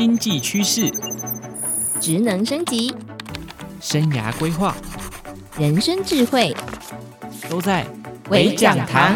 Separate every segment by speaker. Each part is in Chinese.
Speaker 1: 经济趋势、
Speaker 2: 职能升级、
Speaker 1: 生涯规划、
Speaker 2: 人生智慧，
Speaker 1: 都在
Speaker 2: 微讲堂。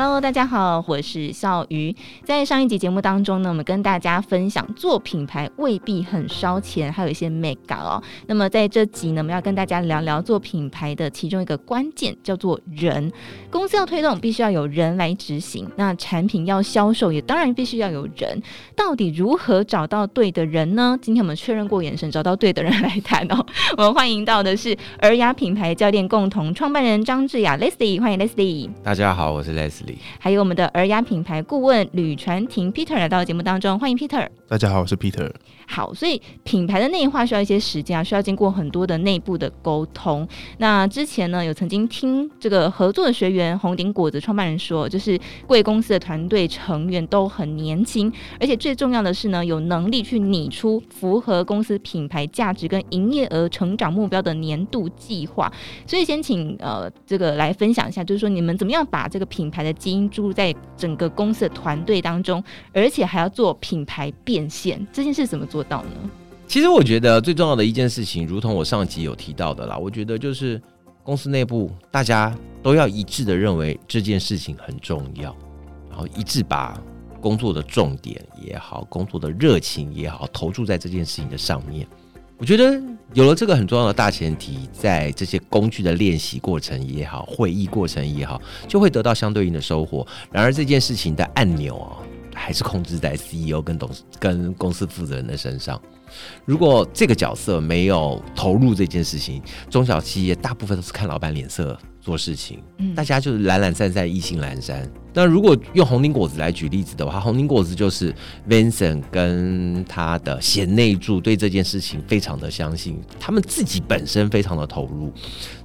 Speaker 2: Hello，大家好，我是笑鱼。在上一集节目当中呢，我们跟大家分享做品牌未必很烧钱，还有一些眉角哦。那么在这集呢，我们要跟大家聊聊做品牌的其中一个关键，叫做人。公司要推动，必须要有人来执行。那产品要销售，也当然必须要有人。到底如何找到对的人呢？今天我们确认过眼神，找到对的人来谈哦。我们欢迎到的是尔雅品牌教练共同创办人张志雅 Leslie，欢迎 Leslie。
Speaker 3: 大家好，我是 Leslie。
Speaker 2: 还有我们的儿雅品牌顾问吕传庭 Peter 来到节目当中，欢迎 Peter。
Speaker 4: 大家好，我是 Peter。
Speaker 2: 好，所以品牌的内化需要一些时间啊，需要经过很多的内部的沟通。那之前呢，有曾经听这个合作的学员红顶果子创办人说，就是贵公司的团队成员都很年轻，而且最重要的是呢，有能力去拟出符合公司品牌价值跟营业额成长目标的年度计划。所以先请呃这个来分享一下，就是说你们怎么样把这个品牌的基因注入在整个公司的团队当中，而且还要做品牌变变现，这件事怎么做到呢？
Speaker 3: 其实我觉得最重要的一件事情，如同我上集有提到的啦，我觉得就是公司内部大家都要一致的认为这件事情很重要，然后一致把工作的重点也好，工作的热情也好，投注在这件事情的上面。我觉得有了这个很重要的大前提，在这些工具的练习过程也好，会议过程也好，就会得到相对应的收获。然而这件事情的按钮啊，还是控制在 CEO 跟董跟公司负责人的身上。如果这个角色没有投入这件事情，中小企业大部分都是看老板脸色做事情，嗯，大家就是懒懒散散，意兴阑珊。那如果用红顶果子来举例子的话，红顶果子就是 Vincent 跟他的贤内助对这件事情非常的相信，他们自己本身非常的投入，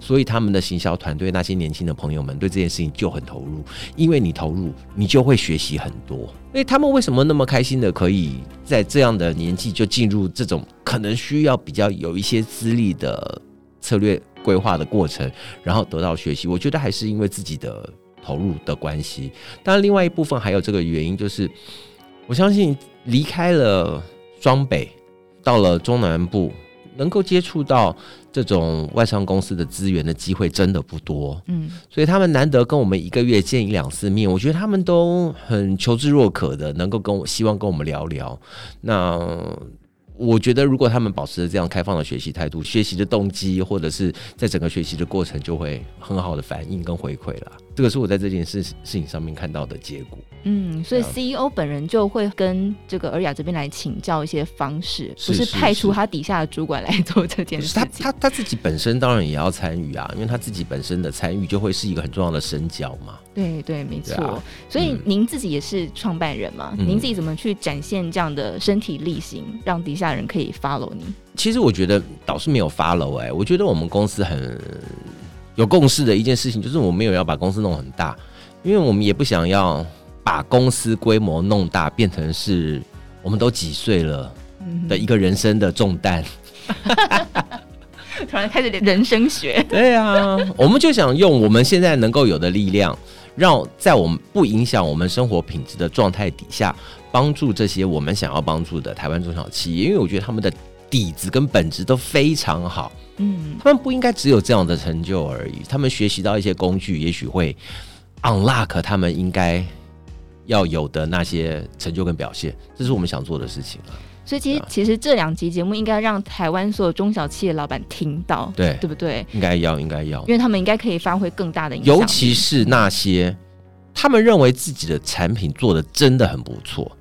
Speaker 3: 所以他们的行销团队那些年轻的朋友们对这件事情就很投入，因为你投入，你就会学习很多。所以他们为什么那么开心的可以在这样的年纪就进入这种可能需要比较有一些资历的策略规划的过程，然后得到学习？我觉得还是因为自己的。投入的关系，当然，另外一部分还有这个原因，就是我相信离开了双北，到了中南部，能够接触到这种外商公司的资源的机会真的不多，嗯，所以他们难得跟我们一个月见一两次面，我觉得他们都很求知若渴的，能够跟我希望跟我们聊聊，那。我觉得，如果他们保持着这样开放的学习态度，学习的动机，或者是在整个学习的过程，就会很好的反应跟回馈了。这个是我在这件事事情上面看到的结果。
Speaker 2: 嗯，所以 CEO 本人就会跟这个尔雅这边来请教一些方式，不是派出他底下的主管来做这件事情。
Speaker 3: 他他他自己本身当然也要参与啊，因为他自己本身的参与就会是一个很重要的身教嘛。
Speaker 2: 对对，没错。啊、所以您自己也是创办人嘛？嗯、您自己怎么去展现这样的身体力行，让底下人可以 follow 你？
Speaker 3: 其实我觉得倒是没有 follow 哎、欸，我觉得我们公司很有共识的一件事情，就是我没有要把公司弄很大，因为我们也不想要。把公司规模弄大，变成是我们都几岁了的一个人生的重担。
Speaker 2: 突然开始人生学。
Speaker 3: 对啊，我们就想用我们现在能够有的力量，让在我们不影响我们生活品质的状态底下，帮助这些我们想要帮助的台湾中小企业。因为我觉得他们的底子跟本质都非常好。嗯，他们不应该只有这样的成就而已。他们学习到一些工具，也许会 unlock 他们应该。要有的那些成就跟表现，这是我们想做的事情啊。
Speaker 2: 所以其实，啊、其实这两集节目应该让台湾所有中小企业老板听到，
Speaker 3: 对
Speaker 2: 对不对？
Speaker 3: 应该要，应该要，
Speaker 2: 因为他们应该可以发挥更大的影响。
Speaker 3: 尤其是那些他们认为自己的产品做的真的很不错，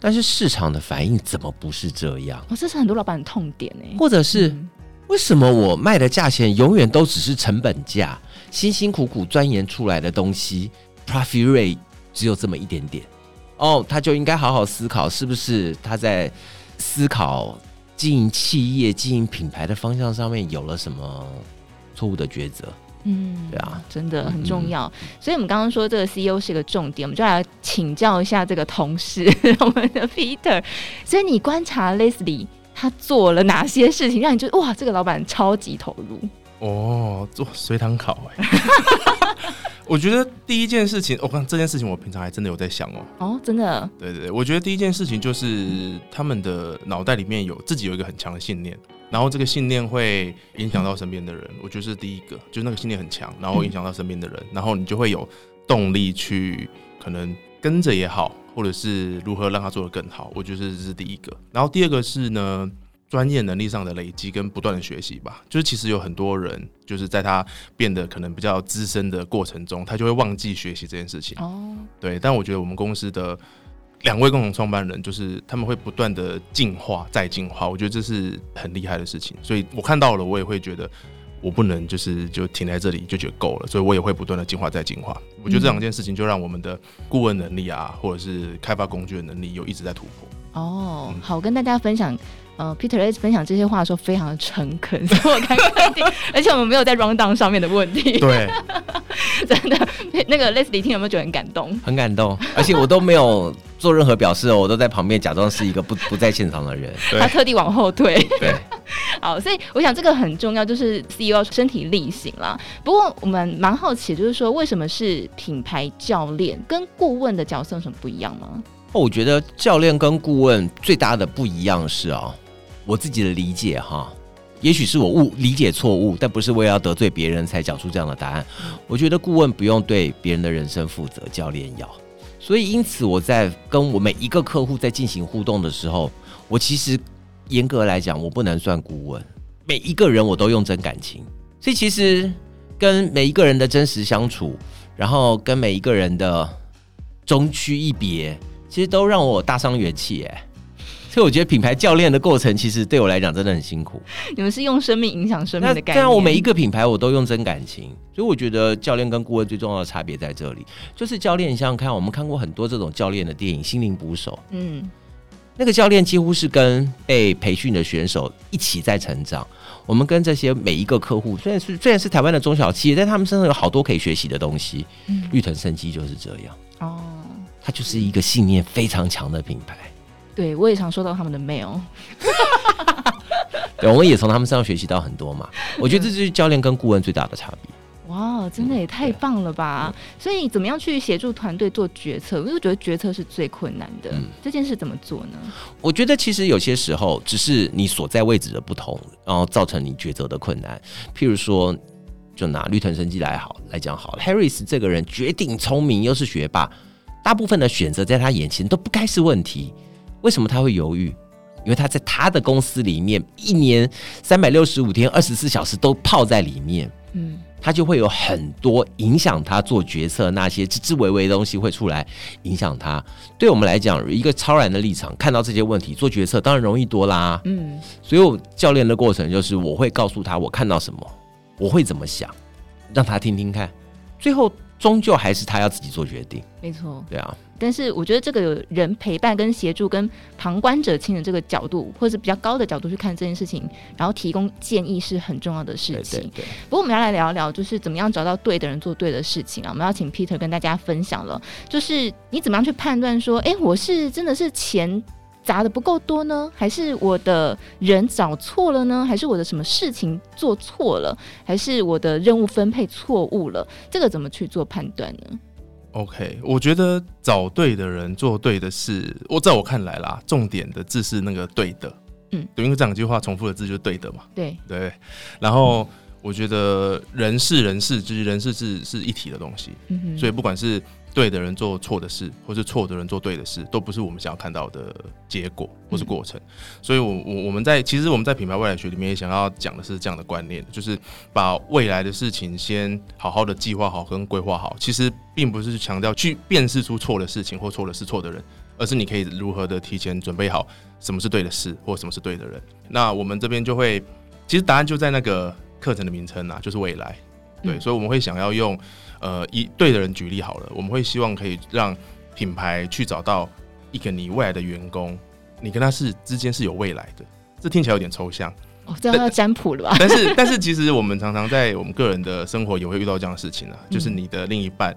Speaker 3: 但是市场的反应怎么不是这样？
Speaker 2: 哦，这是很多老板的痛点呢。
Speaker 3: 或者是、嗯、为什么我卖的价钱永远都只是成本价，辛辛苦苦钻研出来的东西，profit rate。只有这么一点点哦，他就应该好好思考，是不是他在思考经营企业、经营品牌的方向上面有了什么错误的抉择？嗯，对啊，
Speaker 2: 真的很重要。嗯、所以，我们刚刚说这个 CEO 是一个重点，我们就来请教一下这个同事，我们的 Peter。所以，你观察 Leslie 他做了哪些事情，让你觉得哇，这个老板超级投入？
Speaker 4: 哦，做随堂考哎。我觉得第一件事情，我、哦、看这件事情，我平常还真的有在想哦。
Speaker 2: 哦，真的？
Speaker 4: 对对对，我觉得第一件事情就是他们的脑袋里面有自己有一个很强的信念，然后这个信念会影响到身边的人。我觉得是第一个，就是那个信念很强，然后影响到身边的人，然后你就会有动力去可能跟着也好，或者是如何让他做得更好。我觉得这是第一个。然后第二个是呢。专业能力上的累积跟不断的学习吧，就是其实有很多人，就是在他变得可能比较资深的过程中，他就会忘记学习这件事情。哦，对，但我觉得我们公司的两位共同创办人，就是他们会不断的进化再进化，我觉得这是很厉害的事情。所以我看到了，我也会觉得我不能就是就停在这里就觉得够了，所以我也会不断的进化再进化。我觉得这两件事情就让我们的顾问能力啊，或者是开发工具的能力有一直在突破。
Speaker 2: 哦，好，跟大家分享。呃，Peter 在分享这些话的时候非常的诚恳，所 以我看肯定，而且我们没有在 run down 上面的问题。
Speaker 4: 对，
Speaker 2: 真的，那个 Leslie 听有没有觉得很感动？
Speaker 3: 很感动，而且我都没有做任何表示哦，我都在旁边假装是一个不 不在现场的人。
Speaker 2: 他特地往后退。
Speaker 3: 对，
Speaker 2: 好，所以我想这个很重要，就是 CEO 身体力行啦。不过我们蛮好奇，就是说为什么是品牌教练跟顾问的角色有什么不一样吗？
Speaker 3: 哦，我觉得教练跟顾问最大的不一样是啊、哦。我自己的理解哈，也许是我误理解错误，但不是为了要得罪别人才讲出这样的答案。我觉得顾问不用对别人的人生负责，教练要。所以因此我在跟我每一个客户在进行互动的时候，我其实严格来讲，我不能算顾问。每一个人我都用真感情，所以其实跟每一个人的真实相处，然后跟每一个人的终区一别，其实都让我大伤元气哎。所以我觉得品牌教练的过程，其实对我来讲真的很辛苦。
Speaker 2: 你们是用生命影响生命的概念。
Speaker 3: 那我每一个品牌我都用真感情，所以我觉得教练跟顾问最重要的差别在这里，就是教练，你想想看，我们看过很多这种教练的电影，《心灵捕手》。嗯，那个教练几乎是跟被培训的选手一起在成长。我们跟这些每一个客户，虽然是虽然是台湾的中小企业，但他们身上有好多可以学习的东西。嗯，绿藤生机就是这样。哦，它就是一个信念非常强的品牌。
Speaker 2: 对，我也常收到他们的 mail，
Speaker 3: 对，我们也从他们身上学习到很多嘛。我觉得这就是教练跟顾问最大的差别。
Speaker 2: 哇，真的也太棒了吧！所以怎么样去协助团队做决策？因为我觉得决策是最困难的。嗯，这件事怎么做呢？
Speaker 3: 我觉得其实有些时候只是你所在位置的不同，然后造成你抉择的困难。譬如说，就拿绿藤生机来好来讲好了，Harris 这个人绝顶聪明，又是学霸，大部分的选择在他眼前都不该是问题。为什么他会犹豫？因为他在他的公司里面，一年三百六十五天，二十四小时都泡在里面。嗯，他就会有很多影响他做决策那些枝枝微微的东西会出来影响他。对我们来讲，一个超然的立场看到这些问题做决策，当然容易多啦。嗯，所以我教练的过程就是我会告诉他我看到什么，我会怎么想，让他听听看，最后终究还是他要自己做决定。
Speaker 2: 没错，
Speaker 3: 对啊。
Speaker 2: 但是我觉得这个有人陪伴跟协助跟旁观者清的这个角度，或者是比较高的角度去看这件事情，然后提供建议是很重要的事情。对对对。不过我们要来聊一聊，就是怎么样找到对的人做对的事情啊。我们要请 Peter 跟大家分享了，就是你怎么样去判断说，哎，我是真的是钱砸的不够多呢，还是我的人找错了呢，还是我的什么事情做错了，还是我的任务分配错误了？这个怎么去做判断呢
Speaker 4: ？OK，我觉得找对的人做对的事，我在我看来啦，重点的字是那个对的，嗯，对，因为这两句话重复的字就是对的嘛，
Speaker 2: 对
Speaker 4: 对。然后我觉得人事人事就是人事是是一体的东西，嗯哼，所以不管是。对的人做错的事，或是错的人做对的事，都不是我们想要看到的结果或是过程。嗯、所以我，我我我们在其实我们在品牌未来学里面也想要讲的是这样的观念，就是把未来的事情先好好的计划好跟规划好。其实并不是强调去辨识出错的事情或错的是错的人，而是你可以如何的提前准备好什么是对的事或什么是对的人。那我们这边就会，其实答案就在那个课程的名称啊，就是未来。对，嗯、所以我们会想要用。呃，一对的人举例好了，我们会希望可以让品牌去找到一个你未来的员工，你跟他是之间是有未来的。这听起来有点抽象
Speaker 2: 哦，这样要占卜了吧？
Speaker 4: 但是，但是其实我们常常在我们个人的生活也会遇到这样的事情啊，就是你的另一半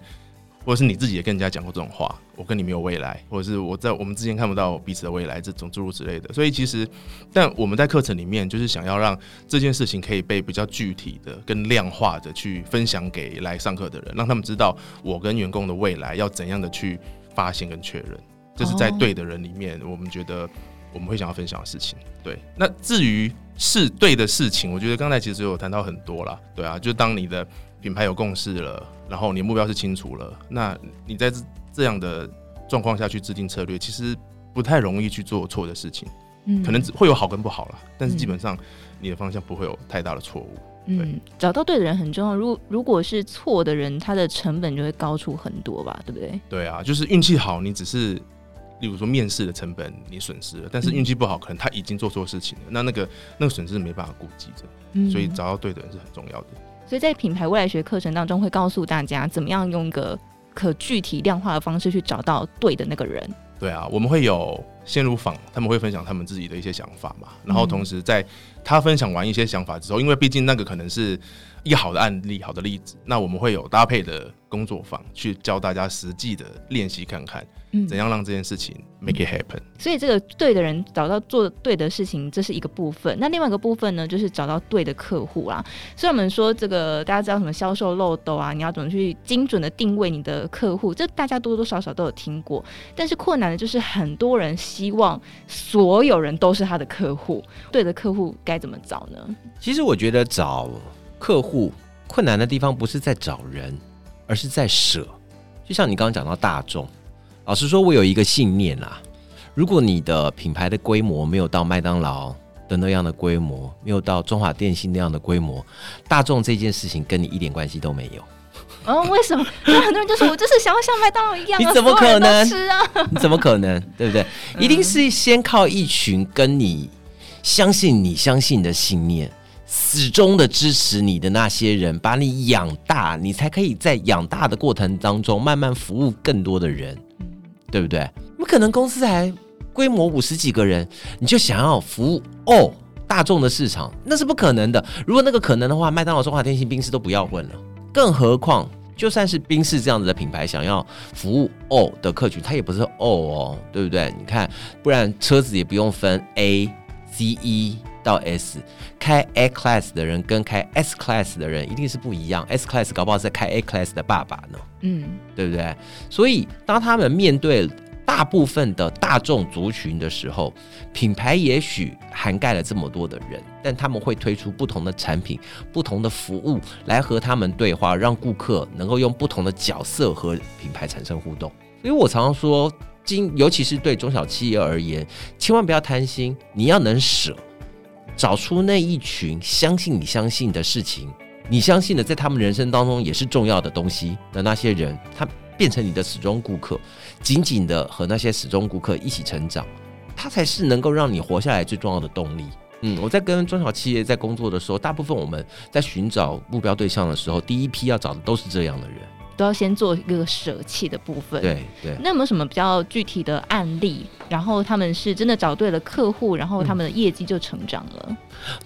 Speaker 4: 或者是你自己也跟人家讲过这种话，我跟你没有未来，或者是我在我们之间看不到彼此的未来，这种诸如此类的。所以其实，但我们在课程里面就是想要让这件事情可以被比较具体的、跟量化的去分享给来上课的人，让他们知道我跟员工的未来要怎样的去发现跟确认。这是在对的人里面，我们觉得我们会想要分享的事情。对，那至于是对的事情，我觉得刚才其实有谈到很多啦。对啊，就当你的。品牌有共识了，然后你的目标是清楚了，那你在这这样的状况下去制定策略，其实不太容易去做错的事情。嗯，可能只会有好跟不好了，但是基本上你的方向不会有太大的错误。
Speaker 2: 嗯，找到对的人很重要。如果如果是错的人，他的成本就会高出很多吧，对不对？
Speaker 4: 对啊，就是运气好，你只是例如说面试的成本你损失了，但是运气不好，可能他已经做错事情了，那那个那个损失没办法估计的。所以找到对的人是很重要的。
Speaker 2: 所以在品牌未来学课程当中，会告诉大家怎么样用一个可具体量化的方式去找到对的那个人。
Speaker 4: 对啊，我们会有先入访，他们会分享他们自己的一些想法嘛。然后同时在他分享完一些想法之后，因为毕竟那个可能是一个好的案例、好的例子，那我们会有搭配的工作坊去教大家实际的练习看看。嗯，怎样让这件事情 make it happen？
Speaker 2: 所以这个对的人找到做对的事情，这是一个部分。那另外一个部分呢，就是找到对的客户啦。所以我们说这个大家知道什么销售漏斗啊，你要怎么去精准的定位你的客户，这大家多多少少都有听过。但是困难的就是很多人希望所有人都是他的客户，对的客户该怎么找呢？
Speaker 3: 其实我觉得找客户困难的地方不是在找人，而是在舍。就像你刚刚讲到大众。老实说，我有一个信念啊，如果你的品牌的规模没有到麦当劳的那样的规模，没有到中华电信那样的规模，大众这件事情跟你一点关系都没有。
Speaker 2: 哦，为什么？那很多人就说我就是想要像麦当劳一样，
Speaker 3: 你怎么可能
Speaker 2: 吃啊？
Speaker 3: 你怎么可能？对不对？一定是先靠一群跟你相信你相信的信念。始终的支持你的那些人，把你养大，你才可以在养大的过程当中慢慢服务更多的人，对不对？你可能公司还规模五十几个人，你就想要服务哦大众的市场，那是不可能的。如果那个可能的话，麦当劳、中华电信、宾士都不要问了。更何况，就算是宾士这样子的品牌，想要服务哦的客群，它也不是哦哦，对不对？你看，不然车子也不用分 A、C、E。到 S 开 A Class 的人跟开 S Class 的人一定是不一样，S Class 搞不好是开 A Class 的爸爸呢，嗯，对不对？所以当他们面对大部分的大众族群的时候，品牌也许涵盖了这么多的人，但他们会推出不同的产品、不同的服务来和他们对话，让顾客能够用不同的角色和品牌产生互动。所以我常常说，今尤其是对中小企业而言，千万不要贪心，你要能舍。找出那一群相信你相信的事情，你相信的在他们人生当中也是重要的东西的那些人，他变成你的始终顾客，紧紧的和那些始终顾客一起成长，他才是能够让你活下来最重要的动力。嗯，我在跟中小企业在工作的时候，大部分我们在寻找目标对象的时候，第一批要找的都是这样的人。
Speaker 2: 都要先做一个舍弃的部分。
Speaker 3: 对对。
Speaker 2: 那有没有什么比较具体的案例？然后他们是真的找对了客户，然后他们的业绩就成长了。嗯、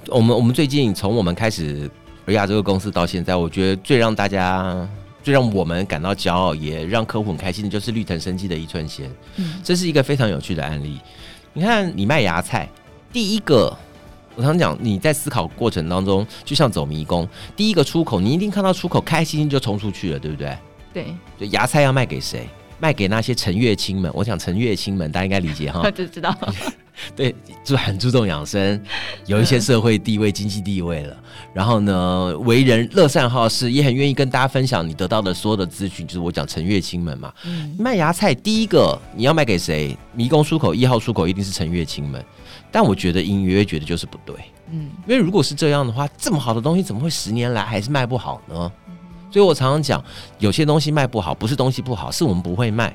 Speaker 3: 我们我们最近从我们开始尔雅这个公司到现在，我觉得最让大家、最让我们感到骄傲，也让客户很开心的，就是绿藤生机的一寸鲜。嗯，这是一个非常有趣的案例。你看，你卖芽菜，第一个。我常讲，你在思考过程当中，就像走迷宫。第一个出口，你一定看到出口，开心就冲出去了，对不对？
Speaker 2: 对。
Speaker 3: 就芽菜要卖给谁？卖给那些陈月清们。我想陈月清们，大家应该理解哈。
Speaker 2: 就知道。
Speaker 3: 对，就很注重养生，有一些社会地位、经济地位了。然后呢，为人乐善好施，也很愿意跟大家分享你得到的所有的资讯。就是我讲陈月清们嘛。嗯。卖芽菜，第一个你要卖给谁？迷宫出口一号出口一定是陈月清们。但我觉得隐隐约约觉得就是不对，嗯，因为如果是这样的话，这么好的东西怎么会十年来还是卖不好呢？所以我常常讲，有些东西卖不好，不是东西不好，是我们不会卖。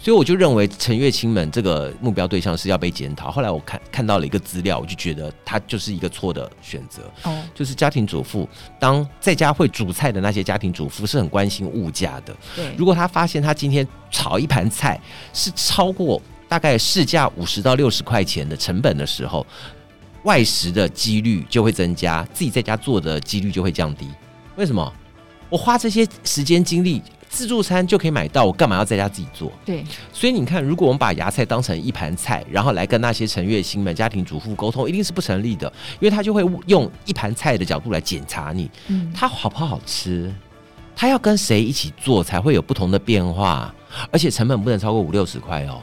Speaker 3: 所以我就认为陈月清们这个目标对象是要被检讨。后来我看看到了一个资料，我就觉得他就是一个错的选择。哦，就是家庭主妇，当在家会煮菜的那些家庭主妇是很关心物价的。对，如果他发现他今天炒一盘菜是超过。大概市价五十到六十块钱的成本的时候，外食的几率就会增加，自己在家做的几率就会降低。为什么？我花这些时间精力，自助餐就可以买到，我干嘛要在家自己做？
Speaker 2: 对，
Speaker 3: 所以你看，如果我们把芽菜当成一盘菜，然后来跟那些陈月星们、家庭主妇沟通，一定是不成立的，因为他就会用一盘菜的角度来检查你，嗯，它好不好吃，他要跟谁一起做才会有不同的变化，而且成本不能超过五六十块哦，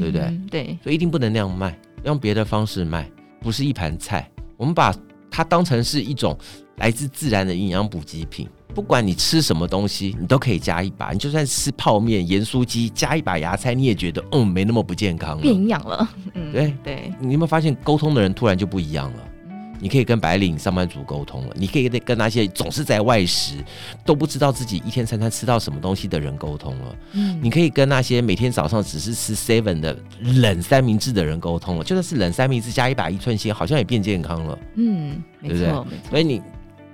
Speaker 3: 对不对？
Speaker 2: 嗯、对，
Speaker 3: 所以一定不能那样卖，用别的方式卖，不是一盘菜，我们把它当成是一种来自自然的营养补给品。不管你吃什么东西，你都可以加一把。你就算吃泡面、盐酥鸡，加一把芽菜，你也觉得嗯，没那么不健康了，
Speaker 2: 变营养了。嗯，
Speaker 3: 对 对。你有没有发现沟通的人突然就不一样了？你可以跟白领上班族沟通了，你可以跟那些总是在外食都不知道自己一天三餐吃到什么东西的人沟通了。嗯，你可以跟那些每天早上只是吃 seven 的冷三明治的人沟通了。就算是冷三明治加一把一寸鲜，好像也变健康了。
Speaker 2: 嗯，没错，对不对？没错。
Speaker 3: 所以你。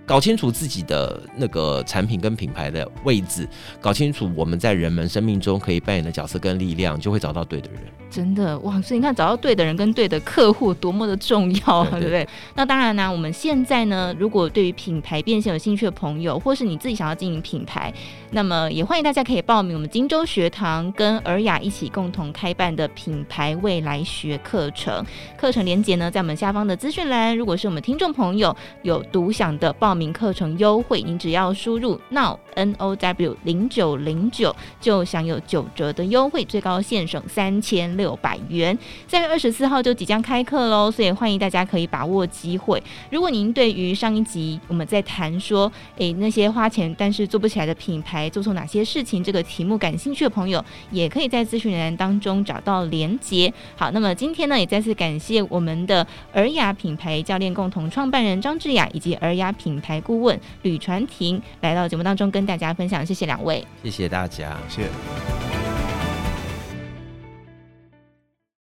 Speaker 3: 搞清楚自己的那个产品跟品牌的位置，搞清楚我们在人们生命中可以扮演的角色跟力量，就会找到对的人。
Speaker 2: 真的哇！所以你看，找到对的人跟对的客户多么的重要，对，不对？那当然呢、啊，我们现在呢，如果对于品牌变现有兴趣的朋友，或是你自己想要经营品牌，那么也欢迎大家可以报名我们荆州学堂跟尔雅一起共同开办的品牌未来学课程。课程连接呢，在我们下方的资讯栏。如果是我们听众朋友有独享的报名课程优惠，您只要输入 now n o w 零九零九，就享有九折的优惠，最高限省三千六。六百元，三月二十四号就即将开课喽，所以欢迎大家可以把握机会。如果您对于上一集我们在谈说，诶那些花钱但是做不起来的品牌做错哪些事情这个题目感兴趣的朋友，也可以在咨询栏当中找到连接。好，那么今天呢，也再次感谢我们的尔雅品牌教练共同创办人张志雅以及尔雅品牌顾问吕传婷来到节目当中跟大家分享，谢谢两位，
Speaker 3: 谢谢大家，谢谢。